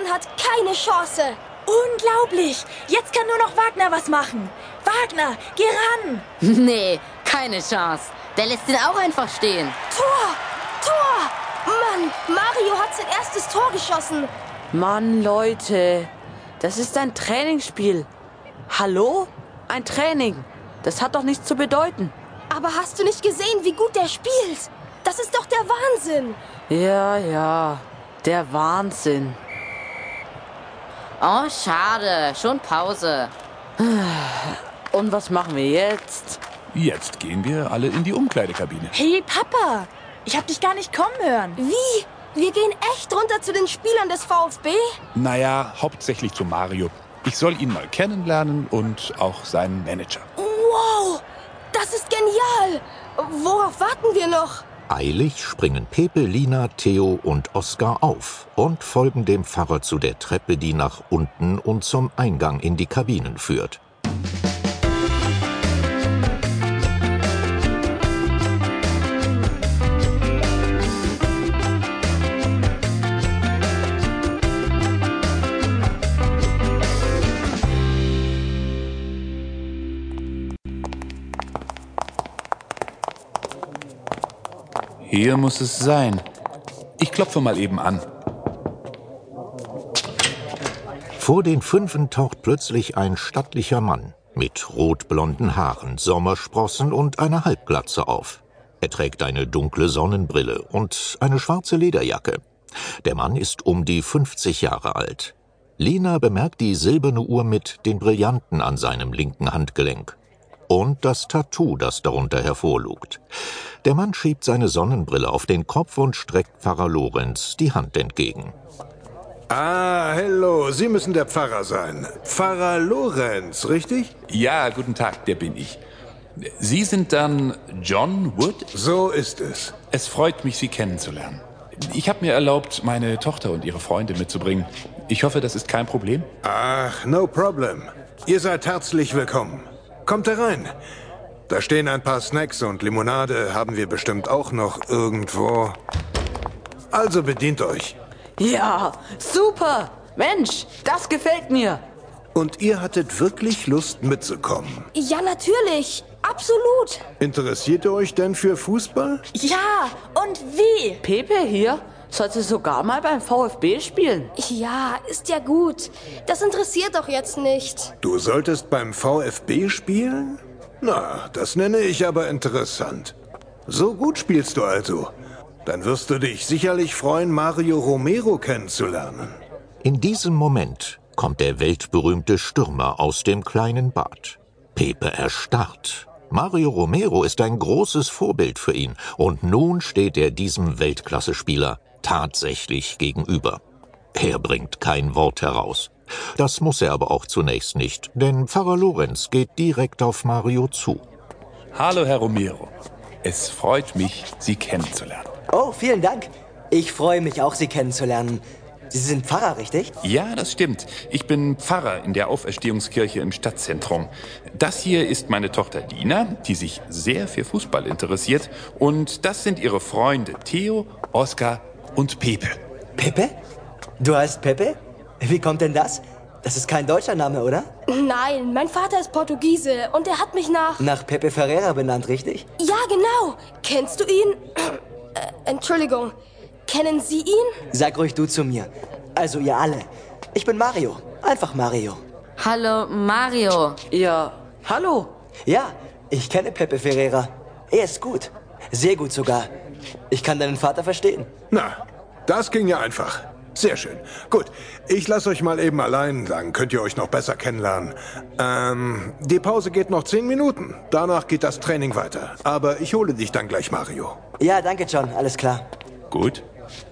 Mann hat keine Chance. Unglaublich! Jetzt kann nur noch Wagner was machen. Wagner, geh ran! Nee, keine Chance. Der lässt ihn auch einfach stehen. Tor! Tor! Mann, Mario hat sein erstes Tor geschossen. Mann, Leute, das ist ein Trainingsspiel. Hallo? Ein Training. Das hat doch nichts zu bedeuten. Aber hast du nicht gesehen, wie gut der spielt? Das ist doch der Wahnsinn. Ja, ja, der Wahnsinn. Oh, schade. Schon Pause. Und was machen wir jetzt? Jetzt gehen wir alle in die Umkleidekabine. Hey, Papa! Ich hab dich gar nicht kommen hören. Wie? Wir gehen echt runter zu den Spielern des VfB? Naja, hauptsächlich zu Mario. Ich soll ihn mal kennenlernen und auch seinen Manager. Wow, das ist genial. Worauf warten wir noch? Eilig springen Pepe, Lina, Theo und Oskar auf und folgen dem Pfarrer zu der Treppe, die nach unten und zum Eingang in die Kabinen führt. Hier muss es sein. Ich klopfe mal eben an. Vor den Fünfen taucht plötzlich ein stattlicher Mann mit rotblonden Haaren, Sommersprossen und einer Halbglatze auf. Er trägt eine dunkle Sonnenbrille und eine schwarze Lederjacke. Der Mann ist um die 50 Jahre alt. Lina bemerkt die silberne Uhr mit den Brillanten an seinem linken Handgelenk und das Tattoo, das darunter hervorlugt. Der Mann schiebt seine Sonnenbrille auf den Kopf und streckt Pfarrer Lorenz die Hand entgegen. Ah, hello, Sie müssen der Pfarrer sein. Pfarrer Lorenz, richtig? Ja, guten Tag, der bin ich. Sie sind dann John Wood? So ist es. Es freut mich, Sie kennenzulernen. Ich habe mir erlaubt, meine Tochter und ihre Freunde mitzubringen. Ich hoffe, das ist kein Problem. Ach, no problem. Ihr seid herzlich willkommen. Kommt herein. Da stehen ein paar Snacks und Limonade haben wir bestimmt auch noch irgendwo. Also bedient euch. Ja, super. Mensch, das gefällt mir. Und ihr hattet wirklich Lust mitzukommen. Ja, natürlich. Absolut. Interessiert ihr euch denn für Fußball? Ja, und wie? Pepe hier sollte sogar mal beim VfB spielen. Ja, ist ja gut. Das interessiert doch jetzt nicht. Du solltest beim VfB spielen? Na, das nenne ich aber interessant. So gut spielst du also. Dann wirst du dich sicherlich freuen, Mario Romero kennenzulernen. In diesem Moment kommt der weltberühmte Stürmer aus dem kleinen Bad. Pepe erstarrt. Mario Romero ist ein großes Vorbild für ihn und nun steht er diesem Weltklasse-Spieler tatsächlich gegenüber. Er bringt kein Wort heraus. Das muss er aber auch zunächst nicht, denn Pfarrer Lorenz geht direkt auf Mario zu. Hallo, Herr Romero. Es freut mich, Sie kennenzulernen. Oh, vielen Dank. Ich freue mich auch, Sie kennenzulernen. Sie sind Pfarrer, richtig? Ja, das stimmt. Ich bin Pfarrer in der Auferstehungskirche im Stadtzentrum. Das hier ist meine Tochter Dina, die sich sehr für Fußball interessiert. Und das sind ihre Freunde Theo, Oskar und Pepe. Pepe? Du heißt Pepe? Wie kommt denn das? Das ist kein deutscher Name, oder? Nein, mein Vater ist Portugiese und er hat mich nach... Nach Pepe Ferreira benannt, richtig? Ja, genau. Kennst du ihn? Äh, Entschuldigung. Kennen Sie ihn? Sag ruhig du zu mir. Also ihr alle. Ich bin Mario. Einfach Mario. Hallo, Mario. Ja, hallo. Ja, ich kenne Pepe Ferreira. Er ist gut. Sehr gut sogar. Ich kann deinen Vater verstehen. Na, das ging ja einfach. Sehr schön. Gut, ich lasse euch mal eben allein, dann könnt ihr euch noch besser kennenlernen. Ähm, die Pause geht noch zehn Minuten. Danach geht das Training weiter. Aber ich hole dich dann gleich, Mario. Ja, danke, John. Alles klar. Gut,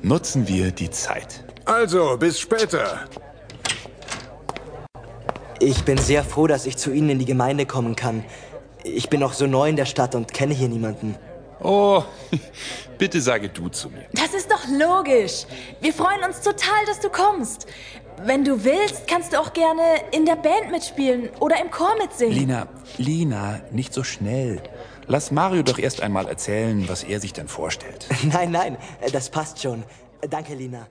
nutzen wir die Zeit. Also, bis später. Ich bin sehr froh, dass ich zu Ihnen in die Gemeinde kommen kann. Ich bin noch so neu in der Stadt und kenne hier niemanden. Oh, bitte sage du zu mir. Das ist doch logisch. Wir freuen uns total, dass du kommst. Wenn du willst, kannst du auch gerne in der Band mitspielen oder im Chor mitsingen. Lina, Lina, nicht so schnell. Lass Mario doch erst einmal erzählen, was er sich denn vorstellt. Nein, nein, das passt schon. Danke, Lina.